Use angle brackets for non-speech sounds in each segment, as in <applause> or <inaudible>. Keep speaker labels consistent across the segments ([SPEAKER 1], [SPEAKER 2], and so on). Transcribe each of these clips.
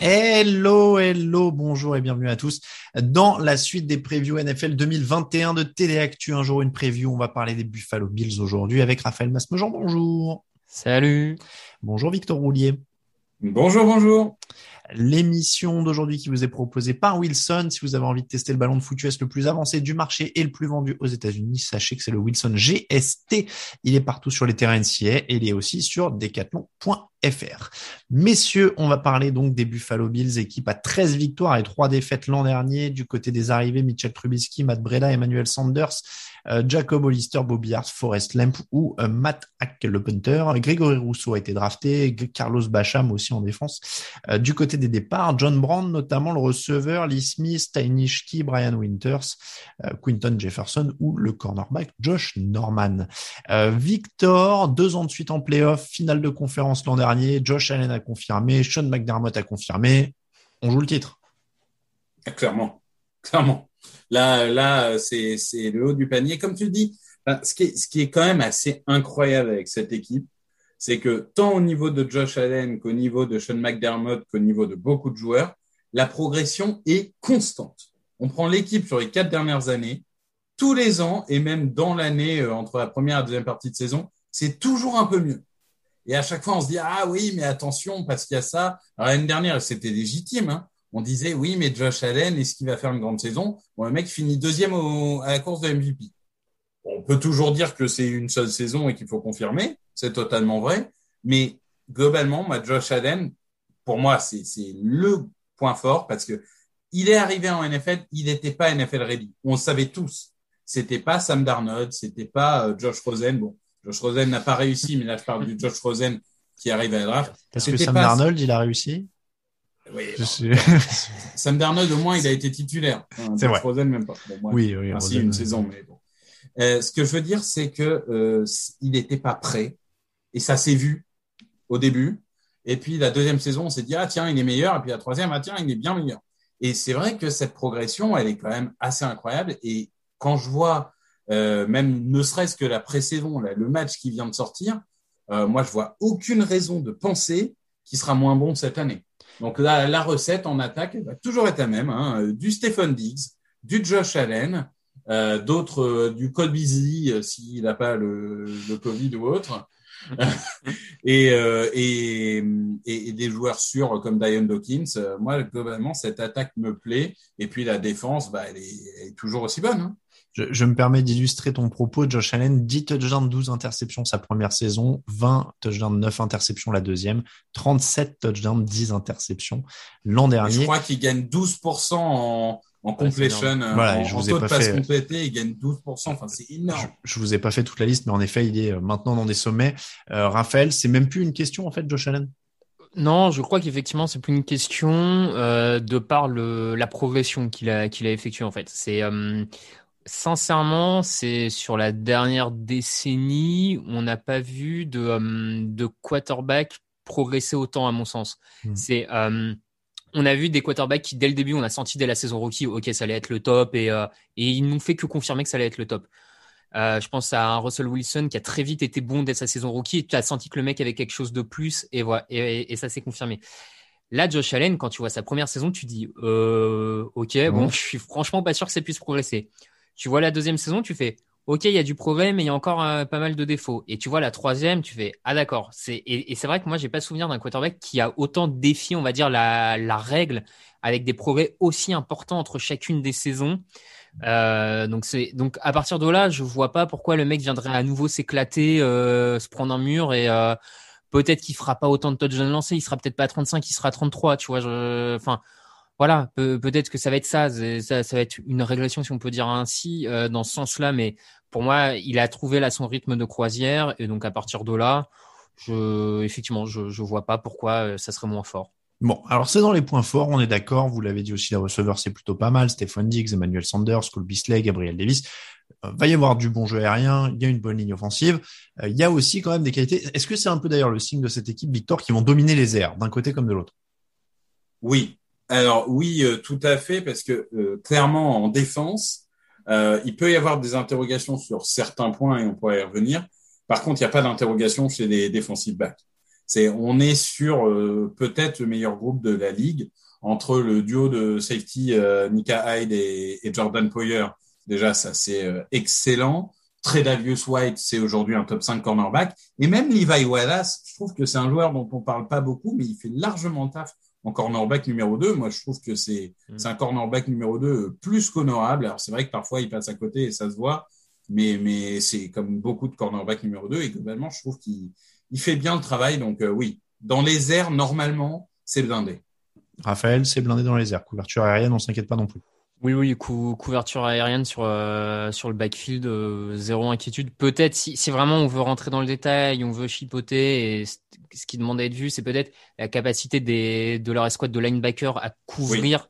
[SPEAKER 1] Hello, hello, bonjour et bienvenue à tous dans la suite des previews NFL 2021 de Téléactu. Un jour, une preview. On va parler des Buffalo Bills aujourd'hui avec Raphaël Masmejean. Bonjour.
[SPEAKER 2] Salut.
[SPEAKER 1] Bonjour Victor Roulier.
[SPEAKER 3] Bonjour, bonjour.
[SPEAKER 1] L'émission d'aujourd'hui qui vous est proposée par Wilson. Si vous avez envie de tester le ballon de foot US le plus avancé du marché et le plus vendu aux États-Unis, sachez que c'est le Wilson GST. Il est partout sur les terrains NCA et il est aussi sur decathlon.fr. Messieurs, on va parler donc des Buffalo Bills, équipe à 13 victoires et 3 défaites l'an dernier. Du côté des arrivées, Mitchell Trubisky, Matt Breda, Emmanuel Sanders, euh, Jacob Hollister, Bobby Hart, Forrest Lamp ou euh, Matt Hack, le punter. Grégory Rousseau a été drafté, Carlos Bacham aussi en défense. Euh, du côté des départs, John Brand, notamment le receveur, Lee Smith, Tynishki, Brian Winters, Quinton Jefferson ou le cornerback Josh Norman. Victor, deux ans de suite en playoff, finale de conférence l'an dernier, Josh Allen a confirmé, Sean McDermott a confirmé. On joue le titre.
[SPEAKER 3] Ah, clairement, clairement. Là, là, c'est le haut du panier. Comme tu le dis, ce qui est quand même assez incroyable avec cette équipe, c'est que tant au niveau de Josh Allen qu'au niveau de Sean McDermott qu'au niveau de beaucoup de joueurs, la progression est constante. On prend l'équipe sur les quatre dernières années, tous les ans et même dans l'année euh, entre la première et la deuxième partie de saison, c'est toujours un peu mieux. Et à chaque fois, on se dit ah oui, mais attention parce qu'il y a ça. Alors l'année dernière, c'était légitime. Hein on disait oui, mais Josh Allen, est-ce qu'il va faire une grande saison? Bon, le mec finit deuxième à la course de MVP. On peut toujours dire que c'est une seule saison et qu'il faut confirmer, c'est totalement vrai. Mais globalement, moi, Josh Allen, pour moi, c'est le point fort parce que il est arrivé en NFL, il n'était pas NFL ready. On le savait tous. C'était pas Sam Darnold, c'était pas euh, Josh Rosen. Bon, Josh Rosen n'a pas réussi, mais là, je parle du Josh Rosen qui arrive à la draft.
[SPEAKER 1] Est-ce que Sam Darnold, il a réussi?
[SPEAKER 3] Oui, <laughs> Sam Darnold, au moins, il a été titulaire.
[SPEAKER 1] c'est vrai.
[SPEAKER 3] Frozen, même pas.
[SPEAKER 1] oui, oui.
[SPEAKER 3] Ainsi, une saison, mais bon. Euh, ce que je veux dire, c'est que euh, il n'était pas prêt, et ça s'est vu au début. Et puis la deuxième saison, on s'est dit ah tiens, il est meilleur. Et puis la troisième, ah tiens, il est bien meilleur. Et c'est vrai que cette progression, elle est quand même assez incroyable. Et quand je vois euh, même ne serait-ce que la pré-saison, le match qui vient de sortir, euh, moi je vois aucune raison de penser qu'il sera moins bon cette année. Donc là, la recette en attaque elle va toujours être la même. Hein. Du Stephen Diggs, du Josh Allen, euh, d'autres, du Cole Beasley s'il n'a pas le, Covid ou autre. <laughs> et, euh, et, et, des joueurs sûrs comme Dion Dawkins. Moi, globalement, cette attaque me plaît. Et puis la défense, bah, elle, est, elle est toujours aussi bonne. Hein.
[SPEAKER 1] Je, je, me permets d'illustrer ton propos. Josh Allen, 10 touchdowns, 12 interceptions sa première saison, 20 touchdowns, 9 interceptions la deuxième, 37 touchdowns, 10 interceptions l'an dernier. je
[SPEAKER 3] crois qu'il gagne 12% en, en completion,
[SPEAKER 1] voilà,
[SPEAKER 3] en,
[SPEAKER 1] je vous ai pas
[SPEAKER 3] fait... complété, il gagne 12%. Enfin, c'est énorme.
[SPEAKER 1] Je, je, vous ai pas fait toute la liste, mais en effet, il est euh, maintenant dans des sommets. Euh, Raphaël, c'est même plus une question en fait, Josh Allen?
[SPEAKER 2] Non, je crois qu'effectivement, c'est plus une question euh, de par le, la progression qu'il a, qu'il a effectuée en fait. C'est euh, Sincèrement, c'est sur la dernière décennie, on n'a pas vu de, euh, de quarterback progresser autant, à mon sens. Hmm. C'est, euh, on a vu des quarterbacks qui, dès le début, on a senti dès la saison rookie, ok, ça allait être le top, et, euh, et ils n'ont fait que confirmer que ça allait être le top. je pense à un Russell Wilson qui a très vite été bon dès sa saison rookie, et tu as senti que le mec avait quelque chose de plus, et voilà, et, et ça s'est confirmé. Là, Josh Allen, quand tu vois sa première saison, tu dis, euh, ok, bon, je suis franchement pas sûr que ça puisse progresser. Tu vois la deuxième saison, tu fais OK, il y a du progrès, mais il y a encore euh, pas mal de défauts. Et tu vois la troisième, tu fais ah d'accord. Et, c'est vrai que moi j'ai pas souvenir d'un quarterback qui a autant défié, on va dire la, la règle avec des progrès aussi importants entre chacune des saisons. Euh, donc c'est donc à partir de là, je vois pas pourquoi le mec viendrait à nouveau s'éclater, euh, se prendre un mur et peut-être qu'il fera pas autant de touchdowns lancés, il sera peut-être pas à 35, il sera à 33, tu vois. Enfin voilà, peut-être que ça va être ça, ça, ça va être une régression si on peut dire ainsi dans ce sens-là, mais pour moi, il a trouvé là son rythme de croisière et donc à partir de là, je, effectivement, je, je vois pas pourquoi ça serait moins fort.
[SPEAKER 1] Bon, alors c'est dans les points forts, on est d'accord. Vous l'avez dit aussi, les receveurs, c'est plutôt pas mal. Stéphane Diggs, Emmanuel Sanders, Cole Bisley, Gabriel Davis. Euh, va y avoir du bon jeu aérien, il y a une bonne ligne offensive. Euh, il y a aussi quand même des qualités. Est-ce que c'est un peu d'ailleurs le signe de cette équipe, Victor, qui vont dominer les airs, d'un côté comme de l'autre?
[SPEAKER 3] Oui. Alors oui, euh, tout à fait, parce que clairement en défense, il peut y avoir des interrogations sur certains points et on pourrait y revenir. Par contre, il n'y a pas d'interrogation chez les defensive backs on est sur euh, peut-être le meilleur groupe de la ligue entre le duo de safety euh, Nika Hyde et, Jordan Poyer. Déjà, ça c'est euh, excellent. Tredavious White, c'est aujourd'hui un top 5 cornerback. Et même Levi Wallace, je trouve que c'est un joueur dont on parle pas beaucoup, mais il fait largement taf en cornerback numéro 2. Moi, je trouve que c'est mm. un cornerback numéro 2 plus qu'honorable. Alors, c'est vrai que parfois, il passe à côté et ça se voit, mais, mais c'est comme beaucoup de cornerback numéro 2. Et globalement, je trouve qu'il il fait bien le travail. Donc euh, oui, dans les airs, normalement, c'est blindé.
[SPEAKER 1] Raphaël, c'est blindé dans les airs. Couverture aérienne, on s'inquiète pas non plus.
[SPEAKER 2] Oui, oui, couverture aérienne sur euh, sur le backfield, euh, zéro inquiétude. Peut-être si, si vraiment on veut rentrer dans le détail, on veut chipoter, et ce qui demande à être vu, c'est peut-être la capacité des de leur escouade de linebacker à couvrir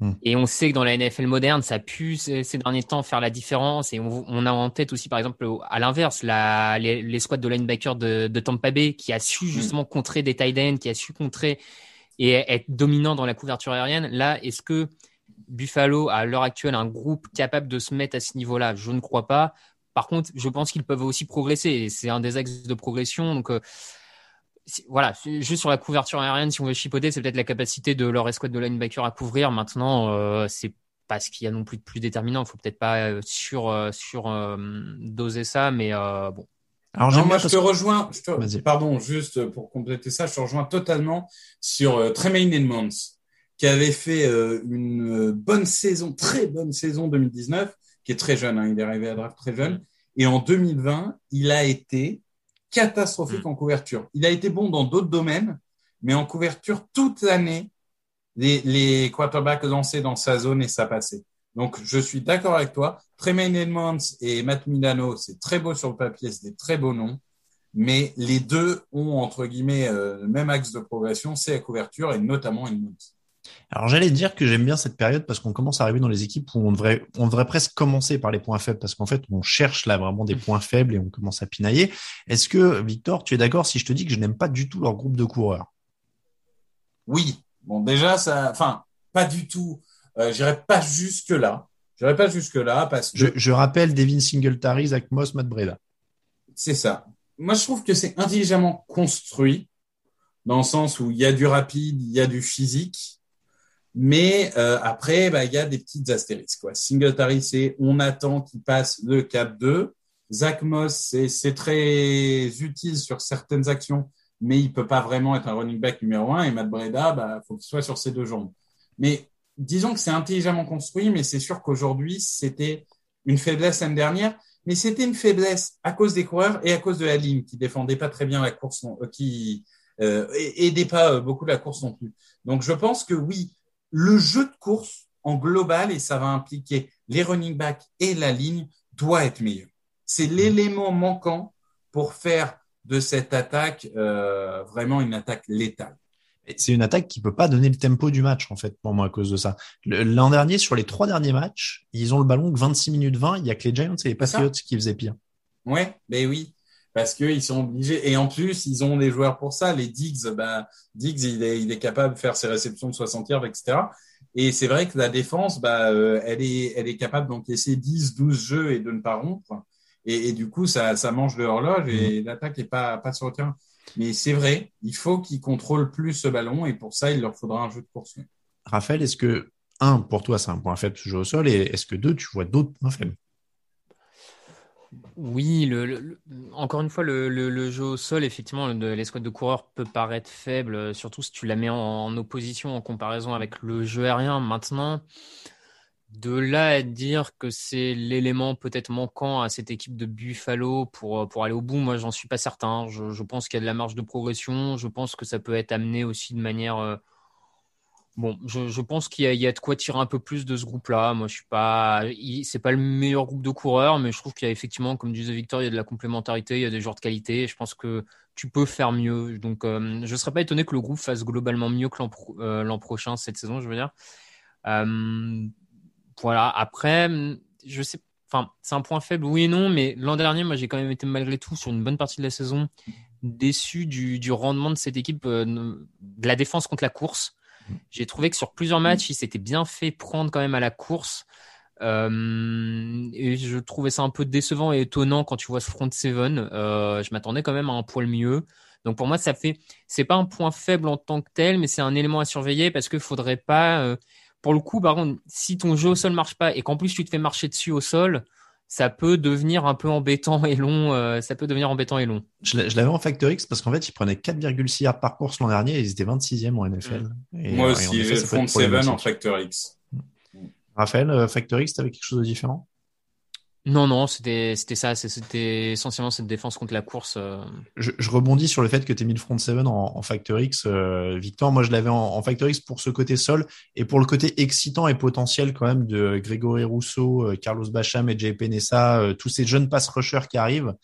[SPEAKER 2] Hmm. Et on sait que dans la NFL moderne, ça a pu ces, derniers temps faire la différence. Et on, a en tête aussi, par exemple, à l'inverse, la, les, les, squads de linebacker de, de Tampa Bay qui a su hmm. justement contrer des tight ends, qui a su contrer et être dominant dans la couverture aérienne. Là, est-ce que Buffalo, à l'heure actuelle, un groupe capable de se mettre à ce niveau-là Je ne crois pas. Par contre, je pense qu'ils peuvent aussi progresser. C'est un des axes de progression. Donc, euh, voilà, juste sur la couverture aérienne, si on veut chipoter, c'est peut-être la capacité de leur escouade de linebacker à couvrir. Maintenant, euh, c'est pas ce qu'il y a non plus de plus déterminant. Il faut peut-être pas euh, sur euh, sur doser ça, mais bon.
[SPEAKER 3] Alors moi, je te rejoins. pardon, juste pour compléter ça, je te rejoins totalement sur Tremaine Edmonds, qui avait fait une bonne saison, très bonne saison 2019, qui est très jeune. Hein, il est arrivé à draft très jeune, et en 2020, il a été catastrophique mm. en couverture. Il a été bon dans d'autres domaines, mais en couverture, toute l'année, les, les quarterbacks lançaient dans sa zone et ça passait. Donc, je suis d'accord avec toi. Tremaine Edmonds et Matt Milano, c'est très beau sur le papier, c'est des très beaux noms. Mais les deux ont, entre guillemets, euh, le même axe de progression, c'est la couverture et notamment Edmonds.
[SPEAKER 1] Alors j'allais dire que j'aime bien cette période parce qu'on commence à arriver dans les équipes où on devrait, on devrait presque commencer par les points faibles parce qu'en fait on cherche là vraiment des points faibles et on commence à pinailler. Est-ce que Victor, tu es d'accord si je te dis que je n'aime pas du tout leur groupe de coureurs?
[SPEAKER 3] Oui. Bon déjà ça, enfin pas du tout. Euh, J'irai pas jusque là. J'irai pas jusque là parce que
[SPEAKER 1] je, rappelle Devin Singletary, Zach Moss, Matt Breda.
[SPEAKER 3] C'est ça. Moi je trouve que c'est intelligemment construit dans le sens où il y a du rapide, il y a du physique mais euh, après, bah, il y a des petites astérisques. Quoi. Singletary, c'est on attend qu'il passe le cap 2. Zach Moss, c'est très utile sur certaines actions, mais il peut pas vraiment être un running back numéro un. Et Matt Breda, bah, faut qu'il soit sur ses deux jambes. Mais disons que c'est intelligemment construit, mais c'est sûr qu'aujourd'hui, c'était une faiblesse l'année dernière. Mais c'était une faiblesse à cause des coureurs et à cause de la ligne qui défendait pas très bien la course, euh, qui euh, aidait pas euh, beaucoup la course non plus. Donc je pense que oui, le jeu de course en global, et ça va impliquer les running backs et la ligne, doit être meilleur. C'est l'élément manquant pour faire de cette attaque euh, vraiment une attaque létale.
[SPEAKER 1] C'est une attaque qui peut pas donner le tempo du match, en fait, pour moi, à cause de ça. L'an dernier, sur les trois derniers matchs, ils ont le ballon que 26 minutes 20. Il y a que les Giants et les Patriots qui faisaient pire.
[SPEAKER 3] Ouais, ben oui. Parce qu'ils sont obligés. Et en plus, ils ont des joueurs pour ça. Les Diggs, bah, Diggs, il est, il est capable de faire ses réceptions de 60 yards, etc. Et c'est vrai que la défense, bah, euh, elle, est, elle est capable d'encaisser 10, 12 jeux et de ne pas rompre. Et, et du coup, ça, ça mange le horloge et mmh. l'attaque n'est pas, pas sur le terrain. Mais c'est vrai, il faut qu'ils contrôlent plus ce ballon et pour ça, il leur faudra un jeu de course.
[SPEAKER 1] Raphaël, est-ce que, un, pour toi, c'est un point faible ce jeu au sol et est-ce que deux, tu vois d'autres points faibles?
[SPEAKER 2] Oui, encore une fois, le, jeu au sol, effectivement, l'escouade de coureurs peut paraître faible, euh, surtout si tu la mets en, opposition, en comparaison avec le jeu aérien. Maintenant, de là à dire que c'est l'élément peut-être manquant à cette équipe de Buffalo euh, pour aller au bout, moi, j'en suis pas certain. Je, pense qu'il y a de la marge de progression. Je pense que ça peut être amené aussi de manière... Euh, Bon, je, pense qu'il y, a de quoi tirer un peu plus de ce groupe-là. Moi, je suis pas, le meilleur groupe de coureurs, mais je trouve qu'il y a effectivement, comme disait Victor, il y a de la complémentarité, il y a des joueurs de qualité. je pense que tu peux faire mieux. Donc, euh, je serais pas étonné que le groupe fasse globalement mieux que l'an, euh, prochain, cette saison, je veux dire. Euh, voilà. Après, je sais, enfin, c'est un point faible, oui et non, mais l'an dernier, moi, j'ai quand même été malgré tout sur une bonne partie de la saison déçu du, du rendement de cette équipe, de la défense contre la course. J'ai trouvé que sur plusieurs matchs, il s'était bien fait prendre quand même à la course. Euh, et je trouvais ça un peu décevant et étonnant quand tu vois ce front seven. Euh, je m'attendais quand même à un poil mieux. Donc pour moi, ça fait, c'est pas un point faible en tant que tel, mais c'est un élément à surveiller parce qu'il faudrait pas, euh, pour le coup, par contre, si ton jeu au sol marche pas et qu'en plus tu te fais marcher dessus au sol, ça peut devenir un peu embêtant et long. Euh, ça peut devenir embêtant et long.
[SPEAKER 1] Je l'avais en Factor X parce qu'en fait, ils prenaient 4,6 yards par course l'an dernier et ils étaient 26e en NFL.
[SPEAKER 3] Moi aussi, j'ai Front 7 en Factor X.
[SPEAKER 1] Raphaël, euh, Factor X, t'avais quelque chose de différent?
[SPEAKER 2] Non, non, c'était ça, c'était essentiellement cette défense contre la course. Euh.
[SPEAKER 1] Je, rebondis sur le fait que tu mis le front 7 en, en Factor X, euh, Victor. Moi, je l'avais en, Factor X pour ce côté sol et pour le côté excitant et potentiel quand même de Grégory Rousseau, euh, Carlos Bacham et JP Nessa, tous ces jeunes pass rushers qui arrivent.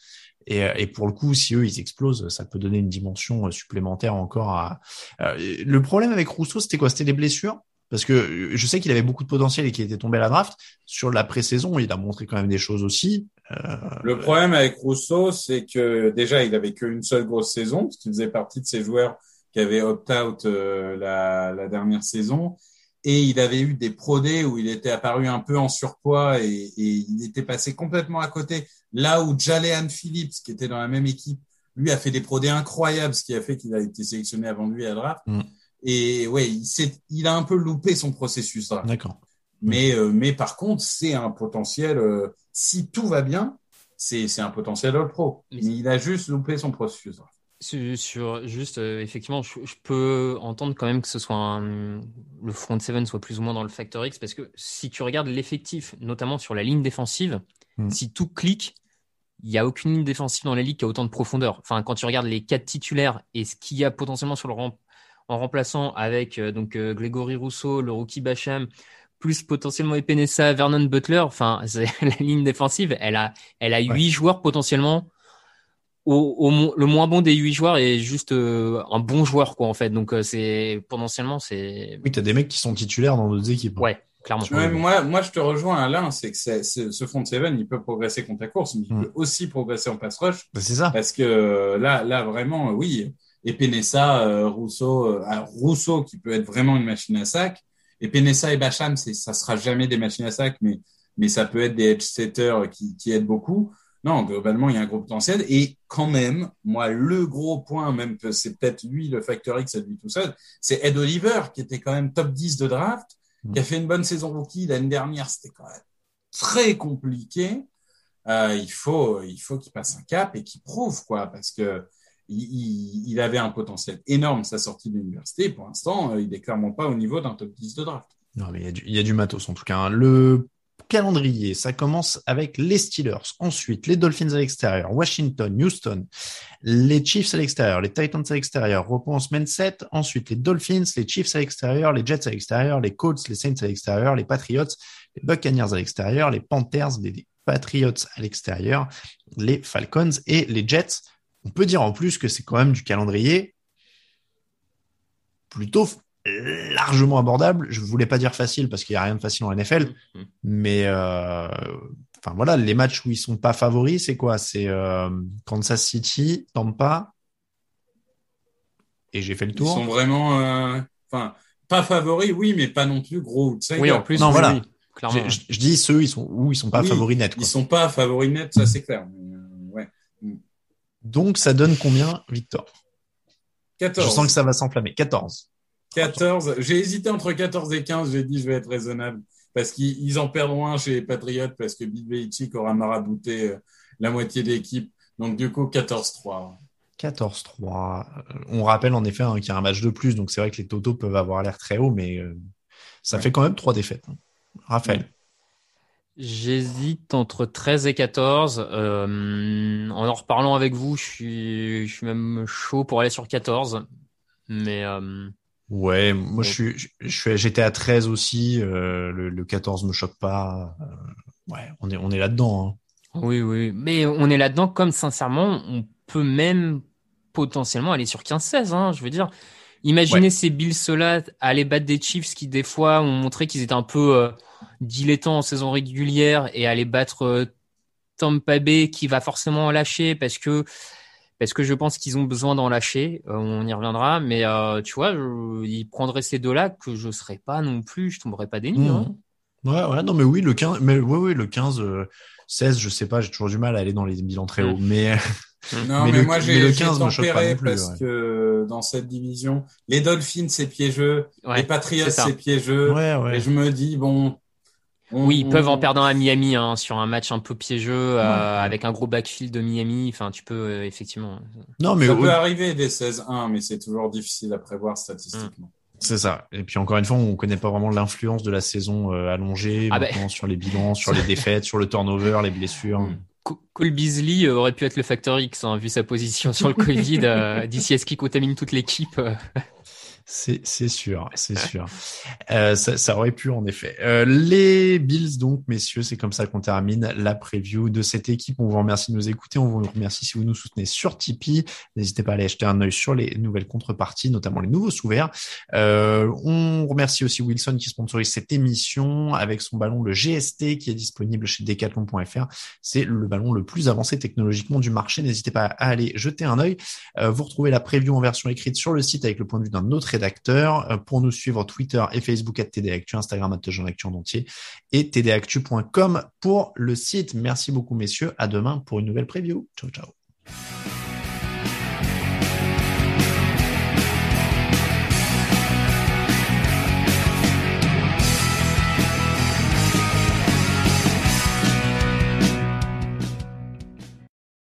[SPEAKER 1] Et, et, pour le coup, si eux ils explosent, ça peut donner une dimension supplémentaire encore à. le problème avec Rousseau, c'était quoi? C'était les blessures? Parce que euh, je sais qu'il avait beaucoup de potentiel et qu'il était tombé à la draft. Sur la pré-saison, il a montré quand même des choses aussi.
[SPEAKER 3] Euh... Le problème avec Rousseau, c'est que déjà, il avait qu'une seule grosse saison, parce qu'il faisait partie de ces joueurs qui avaient opt-out euh, la, la, dernière saison. Et il avait eu des prodés où il était apparu un peu en surpoids et, et il était passé complètement à côté. Là où Jalean Phillips, qui était dans la même équipe, lui a fait des prodés incroyables, ce qui a fait qu'il a été sélectionné avant lui à draft. Mm. Et ouais, il, il a un peu loupé son processus.
[SPEAKER 1] D'accord.
[SPEAKER 3] Mais, euh, mais par contre, c'est un potentiel, euh, si tout va bien, c'est un potentiel All Pro. Il a juste loupé son processus.
[SPEAKER 2] Sur, juste, euh, effectivement, je, peux entendre quand même que ce soit un, le front seven soit plus ou moins dans le factor X parce que si tu regardes l'effectif, notamment sur la ligne défensive, hmm. si tout clique, il n'y a aucune ligne défensive dans la ligue qui a autant de profondeur. Enfin, quand tu regardes les quatre titulaires et ce qu'il y a potentiellement sur le, rang, en remplaçant avec euh, donc euh, Grégory Rousseau, le rookie Bacham, plus potentiellement Epenesa, Vernon Butler. Enfin, <laughs> la ligne défensive, elle a, elle a huit joueurs potentiellement. Au, le moins bon des huit joueurs est juste euh, un bon joueur quoi en fait. Donc c'est potentiellement c'est.
[SPEAKER 1] Oui, t'as des mecs qui sont titulaires dans d'autres équipes.
[SPEAKER 2] Ouais. Clairement.
[SPEAKER 3] moi, moi, je te rejoins, Alain, c'est que ce front seven, il peut progresser contre la course, mais il mm. peut aussi progresser en pass rush.
[SPEAKER 1] Bah, c'est ça.
[SPEAKER 3] Parce que là, là, vraiment, oui, et Penessa, euh, Rousseau, euh, Rousseau qui peut être vraiment une machine à sac. Et Penessa et Bacham, c'est, ça sera jamais des machines à sac, mais, mais ça peut être des edge setters qui, qui aident beaucoup. Non, globalement, il y a un gros potentiel. Et quand même, moi, le gros point, même que c'est peut-être lui, le facteur X à lui tout seul, c'est Ed Oliver, qui était quand même top 10 de draft, qui a fait une bonne saison rookie l'année dernière. C'était quand même très compliqué. Euh, il faut, il faut qu'il passe un cap et qu'il prouve, quoi, parce que il, avait un potentiel énorme sa sortie de l'université. Pour l'instant, euh, il n'est clairement pas au niveau d'un top 10 de draft.
[SPEAKER 1] Non, mais il y, a du, matos en tout cas. Hein. Le calendrier, ça commence avec les Steelers, ensuite les Dolphins à l'extérieur, Washington, Houston, les Chiefs à l'extérieur, les Titans à l'extérieur, repos en semaine 7, ensuite les Dolphins, les Chiefs à l'extérieur, les Jets à l'extérieur, les Colts, les Saints à l'extérieur, les Patriots, les Buccaneers à l'extérieur, les Panthers, les Patriots à l'extérieur, les Falcons et les Jets on peut dire en plus que c'est quand même du calendrier plutôt largement abordable. Je ne voulais pas dire facile parce qu'il n'y a rien de facile en NFL, mm-hmm. mais euh, enfin voilà, les matchs où ils sont pas favoris, c'est quoi? C'est euh, Kansas City, Tampa, et j'ai fait le tour.
[SPEAKER 3] Ils sont vraiment, euh, enfin, pas favoris, oui, mais pas non plus gros
[SPEAKER 2] Oui, en plus,
[SPEAKER 1] non, voilà. clairement. Je, dis ceux ils sont où ils sont pas favoris net.
[SPEAKER 3] Ils sont pas favoris net, ça c'est clair.
[SPEAKER 1] Donc, ça donne combien, Victor?
[SPEAKER 3] 14.
[SPEAKER 1] Je sens que ça va s'enflammer. 14.
[SPEAKER 3] 14. J'ai hésité entre 14 et 15. J'ai dit, je vais être raisonnable. Parce qu'ils en perdront un chez les Patriotes parce que Bill Belichick aura marabouté euh, la moitié de l'équipe. Donc, du coup, 14-3.
[SPEAKER 1] 14-3. On rappelle en effet hein, qu'il y a un match de plus. Donc, c'est vrai que les totaux peuvent avoir l'air très hauts, mais euh, ça fait quand même trois défaites. Hein. Raphaël.
[SPEAKER 2] J'hésite entre 13 et 14. Euh, en en reparlant avec vous, je suis, je suis même chaud pour aller sur 14. Mais, euh,
[SPEAKER 1] Ouais, moi je suis, je j'étais à 13 aussi. Euh, le, le, 14 me choque pas. Ouais, on est, on est là-dedans.
[SPEAKER 2] Hein. Oui, oui, mais on est là-dedans. Comme sincèrement, on peut même potentiellement aller sur 15-16. Hein, je veux dire, imaginez ces Bills là aller battre des Chiefs qui des fois ont montré qu'ils étaient un peu euh, dilettants en saison régulière et aller battre euh, Tampa Bay qui va forcément lâcher parce que parce que je pense qu'ils ont besoin d'en lâcher. Euh, on y reviendra, mais euh, tu vois, ils prendraient ces deux-là que je serais pas non plus, je tomberais pas des nues. Hein.
[SPEAKER 1] Ouais, ouais, non, mais oui, le 15, mais oui, oui, le 15, 16, euh, je sais pas, j'ai toujours du mal à aller dans les bilans très hauts, mmh. mais.
[SPEAKER 3] Non, <laughs> mais, moi j'ai le 15 tempéré plus, parce que dans cette division, les Dolphins c'est piégeux, les Patriots c'est piégeux, et je me dis bon,
[SPEAKER 2] oui, ils peuvent en perdre un à Miami hein, sur un match un peu piégeux euh, avec un gros backfield de Miami. Enfin, tu peux euh, effectivement.
[SPEAKER 3] Non, mais ça peut arriver des 16-1, mais c'est toujours difficile à prévoir statistiquement.
[SPEAKER 1] C'est ça. Et puis encore une fois, on connaît pas vraiment l'influence de la saison euh, allongée ah bah. sur les bilans, sur <laughs> les défaites, sur le turnover, les blessures. Mm.
[SPEAKER 2] Cole Beasley aurait pu être le facteur X, hein, vu sa position sur le <laughs> Covid. D'ici à ce qu'il contamine toute l'équipe.
[SPEAKER 1] C'est sûr, c'est <laughs> sûr. Euh, ça, ça, aurait pu en effet. Euh, les Bills donc, messieurs, c'est comme ça qu'on termine la preview de cette équipe. On vous remercie de nous écouter. On vous remercie si vous nous soutenez sur Tipeee. N'hésitez pas à aller jeter un œil sur les nouvelles contreparties, notamment les nouveaux sous Euh, on remercie aussi Wilson qui sponsorise cette émission avec son ballon le GST qui est disponible chez Decathlon.fr. C'est le ballon le plus avancé technologiquement du marché. N'hésitez pas à aller jeter un œil. Euh, vous retrouvez la preview en version écrite sur le site avec le point de vue d'un autre rédacteur. Euh, pour nous suivre Twitter et Facebook à TDActu, Instagram à Actu en entier et tdactu.com pour le site. Merci beaucoup messieurs. À demain pour une nouvelle preview. Ciao ciao.